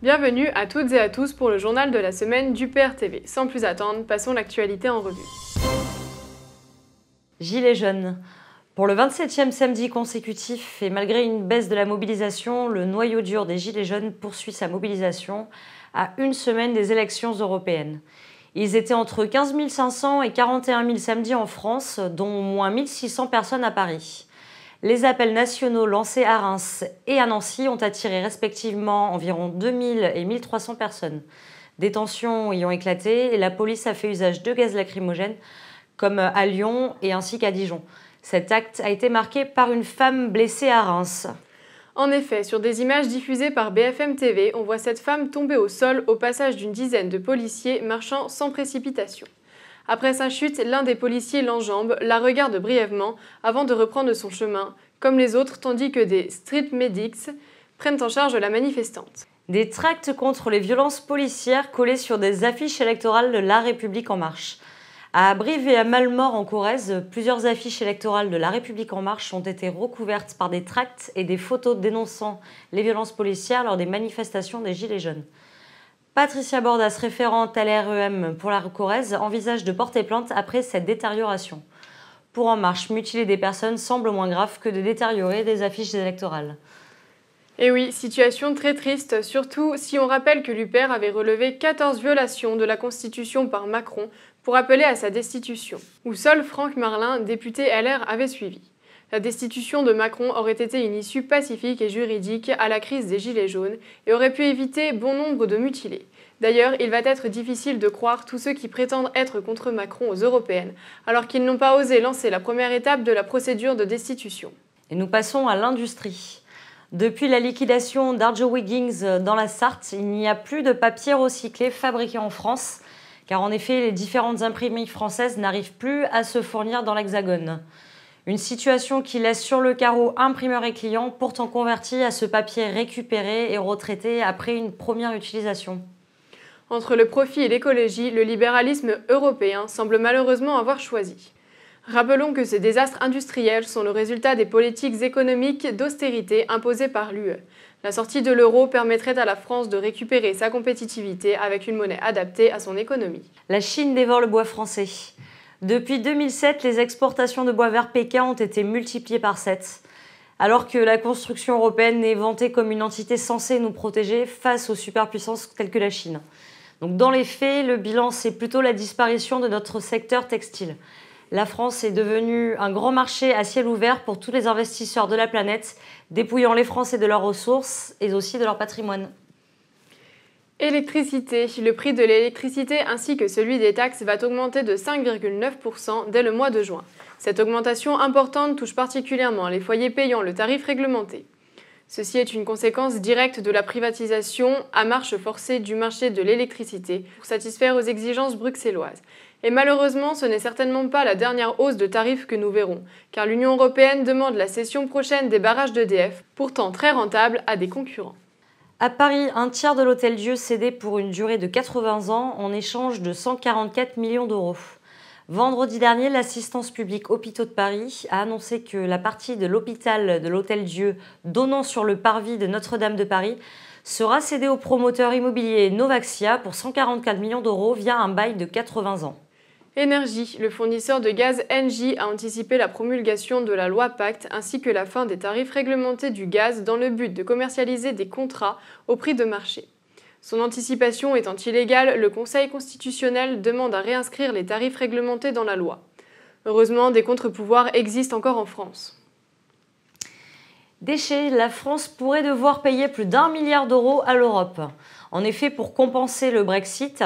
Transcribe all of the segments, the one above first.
Bienvenue à toutes et à tous pour le journal de la semaine du PRTV. Sans plus attendre, passons l'actualité en revue. Gilets jaunes. Pour le 27e samedi consécutif et malgré une baisse de la mobilisation, le noyau dur des Gilets jaunes poursuit sa mobilisation à une semaine des élections européennes. Ils étaient entre 15 500 et 41 000 samedis en France, dont moins 1600 personnes à Paris. Les appels nationaux lancés à Reims et à Nancy ont attiré respectivement environ 2000 et 1300 personnes. Des tensions y ont éclaté et la police a fait usage de gaz lacrymogène, comme à Lyon et ainsi qu'à Dijon. Cet acte a été marqué par une femme blessée à Reims. En effet, sur des images diffusées par BFM TV, on voit cette femme tomber au sol au passage d'une dizaine de policiers marchant sans précipitation. Après sa chute, l'un des policiers l'enjambe, la regarde brièvement avant de reprendre son chemin, comme les autres, tandis que des street medics prennent en charge la manifestante. Des tracts contre les violences policières collés sur des affiches électorales de La République en marche. À Brive et à Malmort en Corrèze, plusieurs affiches électorales de La République en marche ont été recouvertes par des tracts et des photos dénonçant les violences policières lors des manifestations des Gilets jaunes. Patricia Bordas, référente à l'REM pour la Corrèze, envisage de porter plainte après cette détérioration. Pour En Marche, mutiler des personnes semble moins grave que de détériorer des affiches électorales. Et oui, situation très triste, surtout si on rappelle que l'UPER avait relevé 14 violations de la Constitution par Macron pour appeler à sa destitution, où seul Franck Marlin, député LR, avait suivi. La destitution de Macron aurait été une issue pacifique et juridique à la crise des Gilets jaunes et aurait pu éviter bon nombre de mutilés. D'ailleurs, il va être difficile de croire tous ceux qui prétendent être contre Macron aux européennes, alors qu'ils n'ont pas osé lancer la première étape de la procédure de destitution. Et nous passons à l'industrie. Depuis la liquidation d'Arjo Wiggins dans la Sarthe, il n'y a plus de papier recyclé fabriqué en France, car en effet, les différentes imprimeries françaises n'arrivent plus à se fournir dans l'Hexagone. Une situation qui laisse sur le carreau imprimeurs et clients, pourtant convertis à ce papier récupéré et retraité après une première utilisation. Entre le profit et l'écologie, le libéralisme européen semble malheureusement avoir choisi. Rappelons que ces désastres industriels sont le résultat des politiques économiques d'austérité imposées par l'UE. La sortie de l'euro permettrait à la France de récupérer sa compétitivité avec une monnaie adaptée à son économie. La Chine dévore le bois français. Depuis 2007, les exportations de bois vers Pékin ont été multipliées par 7. Alors que la construction européenne est vantée comme une entité censée nous protéger face aux superpuissances telles que la Chine. Donc dans les faits, le bilan, c'est plutôt la disparition de notre secteur textile. La France est devenue un grand marché à ciel ouvert pour tous les investisseurs de la planète, dépouillant les Français de leurs ressources et aussi de leur patrimoine. Électricité. Le prix de l'électricité ainsi que celui des taxes va augmenter de 5,9% dès le mois de juin. Cette augmentation importante touche particulièrement les foyers payant le tarif réglementé. Ceci est une conséquence directe de la privatisation à marche forcée du marché de l'électricité pour satisfaire aux exigences bruxelloises. Et malheureusement, ce n'est certainement pas la dernière hausse de tarifs que nous verrons, car l'Union européenne demande la cession prochaine des barrages d'EDF, pourtant très rentables, à des concurrents. À Paris, un tiers de l'Hôtel Dieu cédé pour une durée de 80 ans en échange de 144 millions d'euros. Vendredi dernier, l'assistance publique Hôpitaux de Paris a annoncé que la partie de l'hôpital de l'Hôtel Dieu donnant sur le parvis de Notre-Dame de Paris sera cédée au promoteur immobilier Novaxia pour 144 millions d'euros via un bail de 80 ans. Énergie. Le fournisseur de gaz Engie a anticipé la promulgation de la loi Pacte ainsi que la fin des tarifs réglementés du gaz dans le but de commercialiser des contrats au prix de marché. Son anticipation étant illégale, le Conseil constitutionnel demande à réinscrire les tarifs réglementés dans la loi. Heureusement, des contre-pouvoirs existent encore en France. Déchets, la France pourrait devoir payer plus d'un milliard d'euros à l'Europe. En effet, pour compenser le Brexit,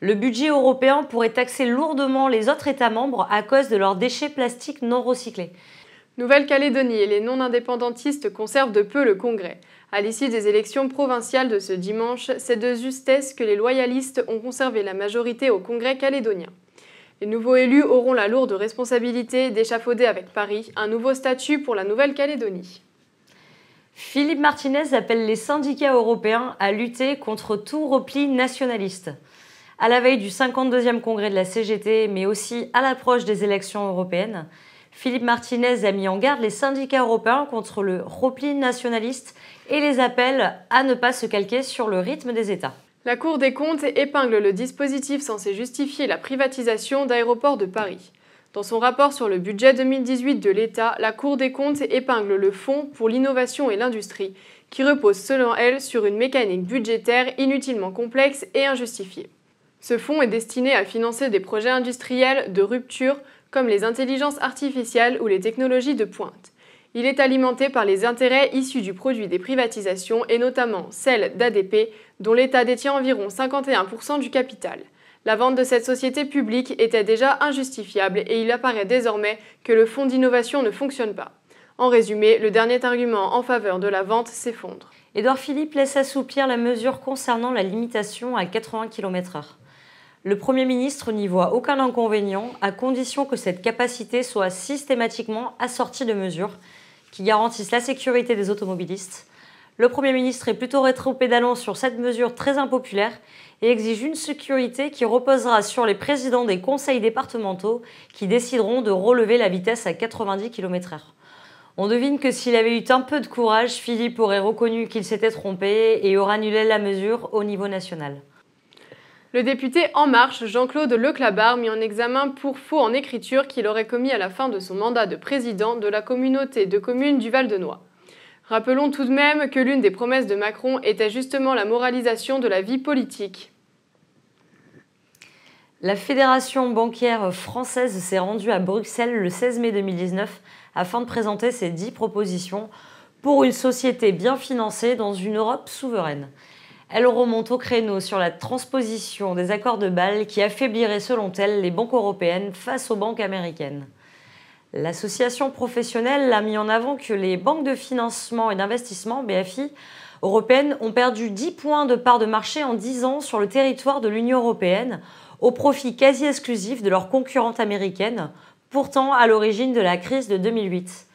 le budget européen pourrait taxer lourdement les autres États membres à cause de leurs déchets plastiques non recyclés. Nouvelle-Calédonie et les non-indépendantistes conservent de peu le Congrès. À l'issue des élections provinciales de ce dimanche, c'est de justesse que les loyalistes ont conservé la majorité au Congrès calédonien. Les nouveaux élus auront la lourde responsabilité d'échafauder avec Paris un nouveau statut pour la Nouvelle-Calédonie. Philippe Martinez appelle les syndicats européens à lutter contre tout repli nationaliste. À la veille du 52e congrès de la CGT, mais aussi à l'approche des élections européennes, Philippe Martinez a mis en garde les syndicats européens contre le repli nationaliste et les appelle à ne pas se calquer sur le rythme des États. La Cour des comptes épingle le dispositif censé justifier la privatisation d'aéroports de Paris. Dans son rapport sur le budget 2018 de l'État, la Cour des comptes épingle le Fonds pour l'innovation et l'industrie, qui repose selon elle sur une mécanique budgétaire inutilement complexe et injustifiée. Ce fonds est destiné à financer des projets industriels de rupture comme les intelligences artificielles ou les technologies de pointe. Il est alimenté par les intérêts issus du produit des privatisations et notamment celle d'ADP, dont l'État détient environ 51% du capital. La vente de cette société publique était déjà injustifiable et il apparaît désormais que le fonds d'innovation ne fonctionne pas. En résumé, le dernier argument en faveur de la vente s'effondre. Édouard Philippe laisse assouplir la mesure concernant la limitation à 80 km/h. Le Premier ministre n'y voit aucun inconvénient à condition que cette capacité soit systématiquement assortie de mesures qui garantissent la sécurité des automobilistes. Le Premier ministre est plutôt rétro-pédalant sur cette mesure très impopulaire et exige une sécurité qui reposera sur les présidents des conseils départementaux qui décideront de relever la vitesse à 90 km/h. On devine que s'il avait eu un peu de courage, Philippe aurait reconnu qu'il s'était trompé et aurait annulé la mesure au niveau national. Le député En Marche, Jean-Claude Leclabar, mis en examen pour faux en écriture qu'il aurait commis à la fin de son mandat de président de la communauté de communes du Val-de-Noix. Rappelons tout de même que l'une des promesses de Macron était justement la moralisation de la vie politique. La Fédération bancaire française s'est rendue à Bruxelles le 16 mai 2019 afin de présenter ses dix propositions pour une société bien financée dans une Europe souveraine. Elle remonte au créneau sur la transposition des accords de Bâle qui affaiblirait selon elle les banques européennes face aux banques américaines. L'association professionnelle a mis en avant que les banques de financement et d'investissement, BFI, européennes ont perdu 10 points de part de marché en 10 ans sur le territoire de l'Union européenne, au profit quasi exclusif de leurs concurrentes américaines, pourtant à l'origine de la crise de 2008.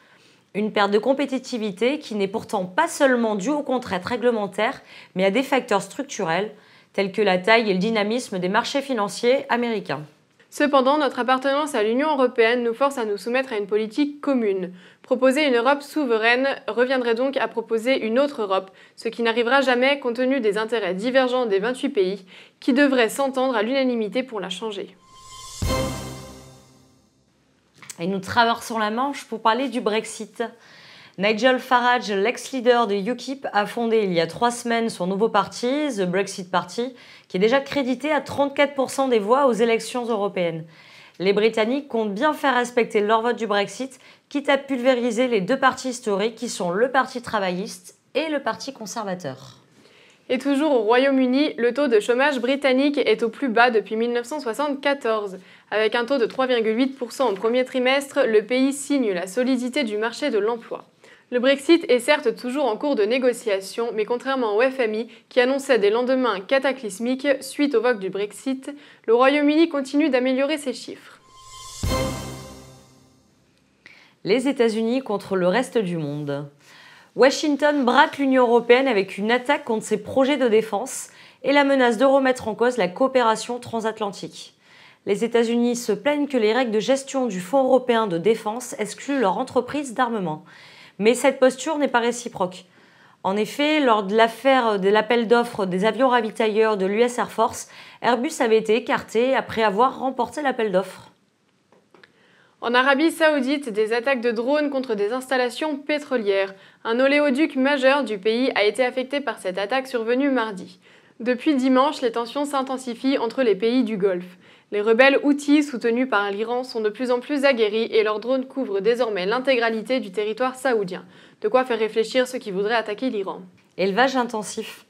Une perte de compétitivité qui n'est pourtant pas seulement due aux contraintes réglementaires, mais à des facteurs structurels, tels que la taille et le dynamisme des marchés financiers américains. Cependant, notre appartenance à l'Union européenne nous force à nous soumettre à une politique commune. Proposer une Europe souveraine reviendrait donc à proposer une autre Europe, ce qui n'arrivera jamais compte tenu des intérêts divergents des 28 pays, qui devraient s'entendre à l'unanimité pour la changer. Et nous traversons la Manche pour parler du Brexit. Nigel Farage, l'ex-leader de UKIP, a fondé il y a trois semaines son nouveau parti, The Brexit Party, qui est déjà crédité à 34% des voix aux élections européennes. Les Britanniques comptent bien faire respecter leur vote du Brexit, quitte à pulvériser les deux partis historiques qui sont le Parti travailliste et le Parti conservateur. Et toujours au Royaume-Uni, le taux de chômage britannique est au plus bas depuis 1974. Avec un taux de 3,8% au premier trimestre, le pays signe la solidité du marché de l'emploi. Le Brexit est certes toujours en cours de négociation, mais contrairement au FMI, qui annonçait des lendemains cataclysmiques suite au vote du Brexit, le Royaume-Uni continue d'améliorer ses chiffres. Les États-Unis contre le reste du monde. Washington braque l'Union européenne avec une attaque contre ses projets de défense et la menace de remettre en cause la coopération transatlantique. Les États-Unis se plaignent que les règles de gestion du Fonds européen de défense excluent leur entreprise d'armement. Mais cette posture n'est pas réciproque. En effet, lors de l'affaire de l'appel d'offres des avions ravitailleurs de l'US Air Force, Airbus avait été écarté après avoir remporté l'appel d'offres. En Arabie saoudite, des attaques de drones contre des installations pétrolières. Un oléoduc majeur du pays a été affecté par cette attaque survenue mardi. Depuis dimanche, les tensions s'intensifient entre les pays du Golfe. Les rebelles Houthis, soutenus par l'Iran, sont de plus en plus aguerris et leurs drones couvrent désormais l'intégralité du territoire saoudien. De quoi faire réfléchir ceux qui voudraient attaquer l'Iran. Élevage intensif.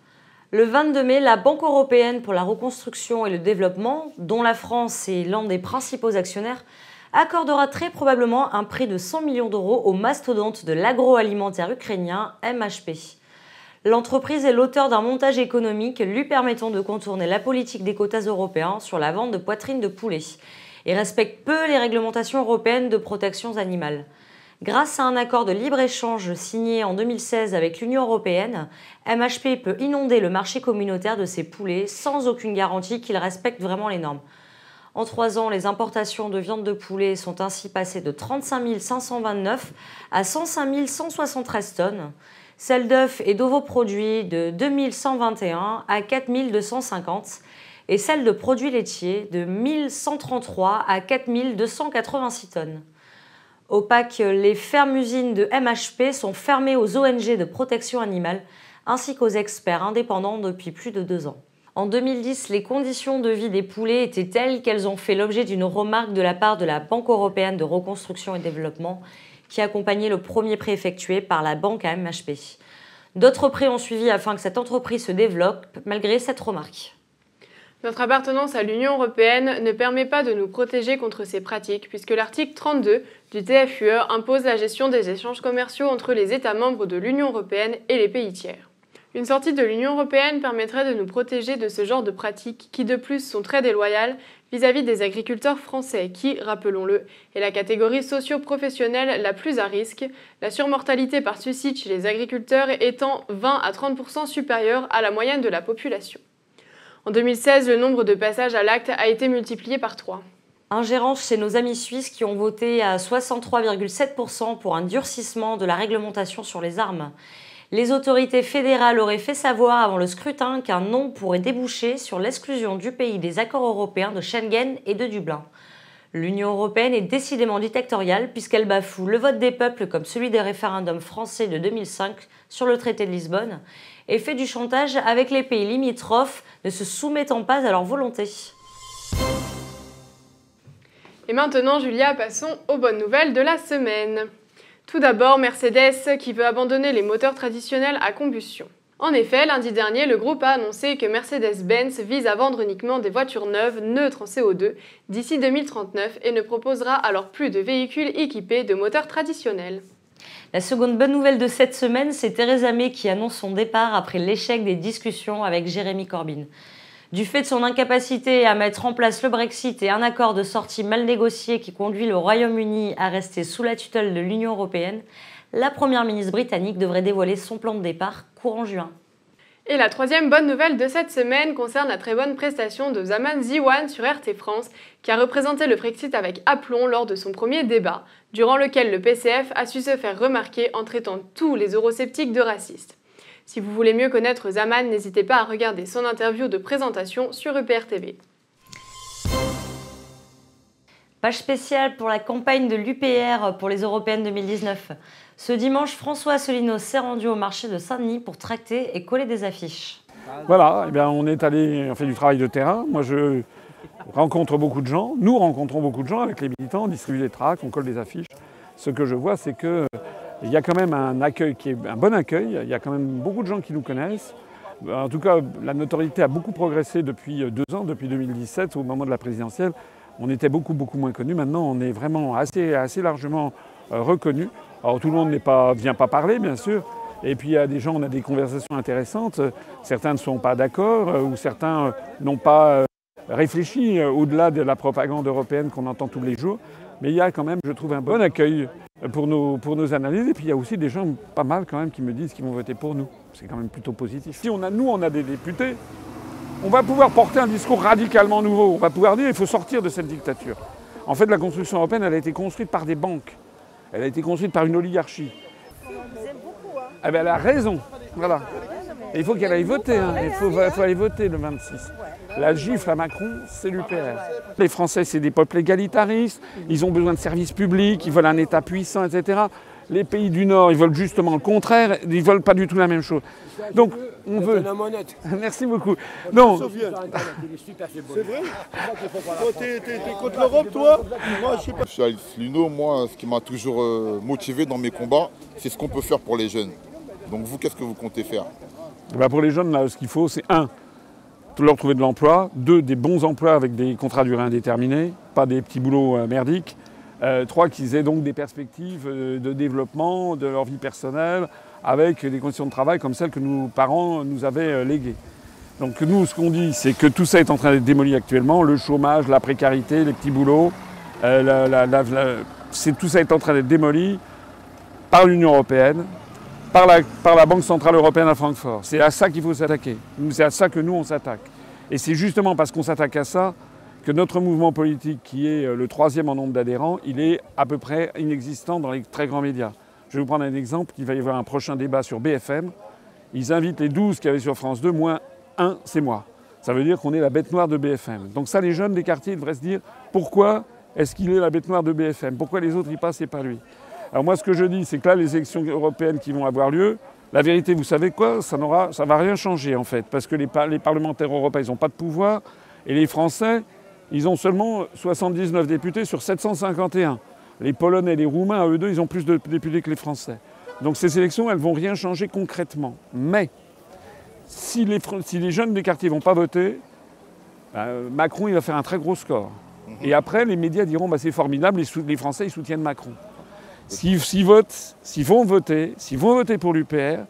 Le 22 mai, la Banque européenne pour la reconstruction et le développement, dont la France est l'un des principaux actionnaires, accordera très probablement un prêt de 100 millions d'euros au mastodonte de l'agroalimentaire ukrainien MHP. L'entreprise est l'auteur d'un montage économique lui permettant de contourner la politique des quotas européens sur la vente de poitrine de poulet et respecte peu les réglementations européennes de protection animale. Grâce à un accord de libre-échange signé en 2016 avec l'Union européenne, MHP peut inonder le marché communautaire de ses poulets sans aucune garantie qu'il respecte vraiment les normes. En trois ans, les importations de viande de poulet sont ainsi passées de 35 529 à 105 173 tonnes, celles d'œufs et d'ovoproduits de 2121 à 4 250 et celles de produits laitiers de 1133 à 4286 tonnes. Au les fermes-usines de MHP sont fermées aux ONG de protection animale ainsi qu'aux experts indépendants depuis plus de deux ans. En 2010, les conditions de vie des poulets étaient telles qu'elles ont fait l'objet d'une remarque de la part de la Banque européenne de reconstruction et développement qui accompagnait le premier prêt effectué par la banque à MHP. D'autres prêts ont suivi afin que cette entreprise se développe malgré cette remarque. Notre appartenance à l'Union européenne ne permet pas de nous protéger contre ces pratiques puisque l'article 32 du TFUE impose la gestion des échanges commerciaux entre les États membres de l'Union européenne et les pays tiers. Une sortie de l'Union européenne permettrait de nous protéger de ce genre de pratiques qui de plus sont très déloyales vis-à-vis des agriculteurs français qui, rappelons-le, est la catégorie socio-professionnelle la plus à risque, la surmortalité par suicide chez les agriculteurs étant 20 à 30% supérieure à la moyenne de la population. En 2016, le nombre de passages à l'acte a été multiplié par 3. Ingérence chez nos amis suisses qui ont voté à 63,7% pour un durcissement de la réglementation sur les armes les autorités fédérales auraient fait savoir avant le scrutin qu'un non pourrait déboucher sur l'exclusion du pays des accords européens de Schengen et de Dublin. L'Union européenne est décidément dictatoriale puisqu'elle bafoue le vote des peuples comme celui des référendums français de 2005 sur le traité de Lisbonne et fait du chantage avec les pays limitrophes ne se soumettant pas à leur volonté. Et maintenant, Julia, passons aux bonnes nouvelles de la semaine. Tout d'abord, Mercedes qui veut abandonner les moteurs traditionnels à combustion. En effet, lundi dernier, le groupe a annoncé que Mercedes-Benz vise à vendre uniquement des voitures neuves neutres en CO2 d'ici 2039 et ne proposera alors plus de véhicules équipés de moteurs traditionnels. La seconde bonne nouvelle de cette semaine, c'est Theresa May qui annonce son départ après l'échec des discussions avec Jérémy Corbyn. Du fait de son incapacité à mettre en place le Brexit et un accord de sortie mal négocié qui conduit le Royaume-Uni à rester sous la tutelle de l'Union européenne, la Première ministre britannique devrait dévoiler son plan de départ courant juin. Et la troisième bonne nouvelle de cette semaine concerne la très bonne prestation de Zaman Ziwan sur RT France, qui a représenté le Brexit avec aplomb lors de son premier débat, durant lequel le PCF a su se faire remarquer en traitant tous les eurosceptiques de racistes. Si vous voulez mieux connaître Zaman, n'hésitez pas à regarder son interview de présentation sur EPR TV. Page spéciale pour la campagne de l'UPR pour les Européennes 2019. Ce dimanche, François Asselineau s'est rendu au marché de Saint-Denis pour tracter et coller des affiches. Voilà, eh bien, on est allé, on fait du travail de terrain. Moi, je rencontre beaucoup de gens. Nous rencontrons beaucoup de gens avec les militants, on distribue des tracts, on colle des affiches. Ce que je vois, c'est que il y a quand même un accueil qui est un bon accueil. Il y a quand même beaucoup de gens qui nous connaissent. En tout cas, la notoriété a beaucoup progressé depuis deux ans, depuis 2017, au moment de la présidentielle. On était beaucoup, beaucoup moins connus. Maintenant, on est vraiment assez, assez largement euh, reconnus. Alors, tout le monde ne vient pas parler, bien sûr. Et puis, il y a des gens, on a des conversations intéressantes. Certains ne sont pas d'accord euh, ou certains euh, n'ont pas réfléchi au-delà de la propagande européenne qu'on entend tous les jours. Mais il y a quand même, je trouve, un bon accueil pour nos, pour nos analyses. Et puis il y a aussi des gens pas mal quand même qui me disent qu'ils vont voter pour nous. C'est quand même plutôt positif. Si on a, nous, on a des députés, on va pouvoir porter un discours radicalement nouveau. On va pouvoir dire qu'il faut sortir de cette dictature. En fait, la construction européenne, elle a été construite par des banques. Elle a été construite par une oligarchie. Eh ben, elle a raison. Voilà. Il faut qu'elle aille voter. Hein. Il faut, faut aller voter le 26. La gifle à Macron, c'est l'UPR. Les Français, c'est des peuples égalitaristes, ils ont besoin de services publics, ils veulent un État puissant, etc. Les pays du Nord, ils veulent justement le contraire, ils ne veulent pas du tout la même chose. Donc, on veut. Merci beaucoup. Non. C'est vrai T'es contre l'Europe, toi Moi, je sais pas. Je suis Lino, moi, ce qui m'a toujours euh, motivé dans mes combats, c'est ce qu'on peut faire pour les jeunes. Donc, vous, qu'est-ce que vous comptez faire? Bah, Pour les jeunes, là, ce qu'il faut, c'est un, leur trouver de l'emploi. Deux, des bons emplois avec des contrats durée indéterminée, pas des petits boulots euh, merdiques. Euh, trois, qu'ils aient donc des perspectives euh, de développement de leur vie personnelle avec des conditions de travail comme celles que nos parents nous avaient léguées. Donc nous, ce qu'on dit, c'est que tout ça est en train d'être démoli actuellement, le chômage, la précarité, les petits boulots, tout ça est en train d'être démoli par l'Union européenne, par la, Banque Centrale Européenne à Francfort. C'est à ça qu'il faut s'attaquer. C'est à ça que nous, on s'attaque. Et c'est justement parce qu'on s'attaque à ça que notre mouvement politique, qui est euh, le troisième en nombre d'adhérents, il est à peu près inexistant dans les très grands médias. Je vais vous prendre un exemple. Il va y avoir un prochain débat sur BFM. Ils invitent les 12 qu'il y avait sur France 2, moins un, c'est moi. Ça veut dire qu'on est la bête noire de BFM. Donc ça, les jeunes des quartiers devraient se dire pourquoi est-ce qu'il est la bête noire de BFM Pourquoi les autres y passent et pas lui? Alors moi, ce que je dis, c'est que là, les élections européennes qui vont avoir lieu, la vérité, vous savez quoi Ça ne va rien changer en fait, parce que les, les parlementaires européens, ils n'ont pas de pouvoir, et les Français, ils ont seulement 79 députés sur 751. Les Polonais et les Roumains, à eux deux, ils ont plus de députés que les Français. Donc ces élections, elles ne vont rien changer concrètement. Mais si les, les jeunes des quartiers vont pas voter, bah, Macron, il va faire un très gros score. Et après, les médias diront bah, c'est formidable, les, Français, ils soutiennent Macron. S'ils votent, s'ils vont voter, s'ils vont voter pour l'UPR,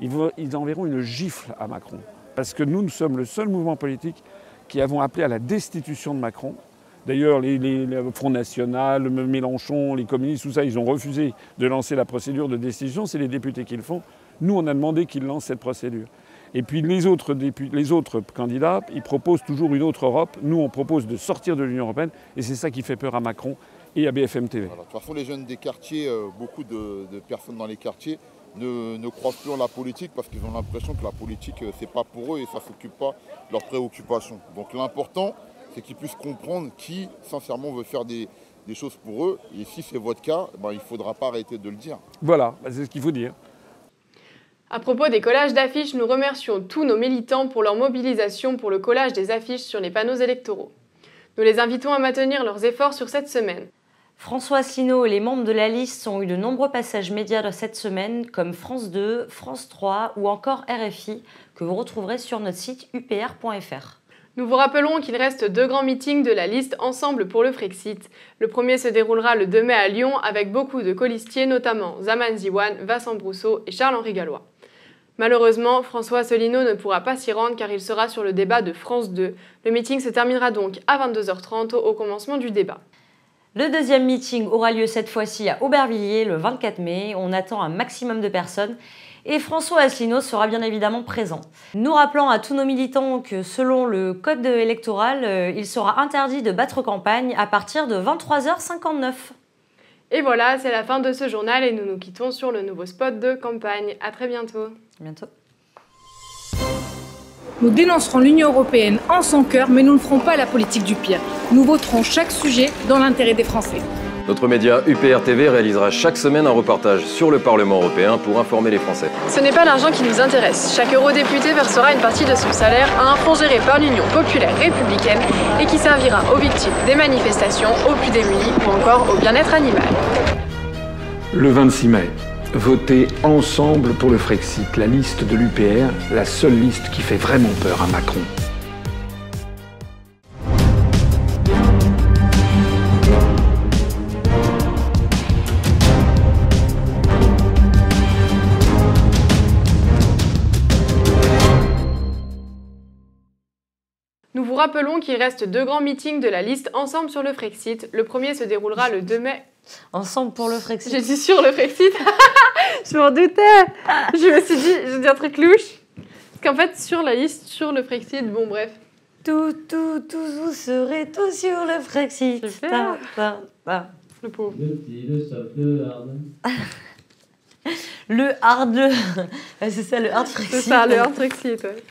ils, ils enverront une gifle à Macron. Parce que nous, nous sommes le seul mouvement politique qui avons appelé à la destitution de Macron. D'ailleurs, les, les, Front National, Mélenchon, les communistes, tout ça, ils ont refusé de lancer la procédure de destitution. C'est les députés qui le font. Nous, on a demandé qu'ils lancent cette procédure. Et puis les autres, les autres candidats, ils proposent toujours une autre Europe. Nous, on propose de sortir de l'Union européenne. Et c'est ça qui fait peur à Macron et à BFM TV. De toute façon, les jeunes des quartiers, euh, beaucoup de, personnes dans les quartiers ne, ne, croient plus en la politique parce qu'ils ont l'impression que la politique, euh, c'est pas pour eux et ça ne s'occupe pas de leurs préoccupations. Donc l'important, c'est qu'ils puissent comprendre qui, sincèrement, veut faire des, choses pour eux. Et si c'est votre cas, ben, il ne faudra pas arrêter de le dire. Voilà, ben, c'est ce qu'il faut dire. À propos des collages d'affiches, nous remercions tous nos militants pour leur mobilisation pour le collage des affiches sur les panneaux électoraux. Nous les invitons à maintenir leurs efforts sur cette semaine. François Asselineau et les membres de la liste ont eu de nombreux passages médias cette semaine, comme France 2, France 3 ou encore RFI, que vous retrouverez sur notre site upr.fr. Nous vous rappelons qu'il reste deux grands meetings de la liste Ensemble pour le Frexit. Le premier se déroulera le 2 mai à Lyon avec beaucoup de colistiers, notamment Zaman Ziwan, Vincent Brousseau et Charles-Henri Gallois. Malheureusement, François Asselineau ne pourra pas s'y rendre car il sera sur le débat de France 2. Le meeting se terminera donc à 22h30 au commencement du débat. Le deuxième meeting aura lieu cette fois-ci à Aubervilliers le 24 mai. On attend un maximum de personnes et François Asselineau sera bien évidemment présent. Nous rappelons à tous nos militants que selon le code électoral, euh, il sera interdit de battre campagne à partir de 23h59. Et voilà, c'est la fin de ce journal et nous nous quittons sur le nouveau spot de campagne. À très bientôt. À bientôt. Nous dénoncerons l'Union européenne en son cœur, mais nous ne ferons pas la politique du pire. Nous voterons chaque sujet dans l'intérêt des Français. Notre média UPR TV réalisera chaque semaine un reportage sur le Parlement européen pour informer les Français. Ce n'est pas l'argent qui nous intéresse. Chaque eurodéputé versera une partie de son salaire à un fonds géré par l'Union populaire républicaine et qui servira aux victimes des manifestations, aux plus démunis ou encore au bien-être animal. Le 26 mai, votez ensemble pour le Frexit, la liste de l'UPR, la seule liste qui fait vraiment peur à Macron. rappelons qu'il reste deux grands meetings de la liste Ensemble sur le Frexit. Le premier se déroulera le 2 mai. Ensemble pour le Frexit. J'ai dit sur le Frexit. je m'en doutais. Je me suis dit, je dis un truc louche. Parce qu'en fait, sur la liste, sur le Frexit, bon bref. Tout, tout, tous vous serez tous sur le Frexit. Le pauvre. Le petit, le soft, le hard. le hard, le... c'est ça, le hard Frexit. C'est ça, le hard Frexit, ouais.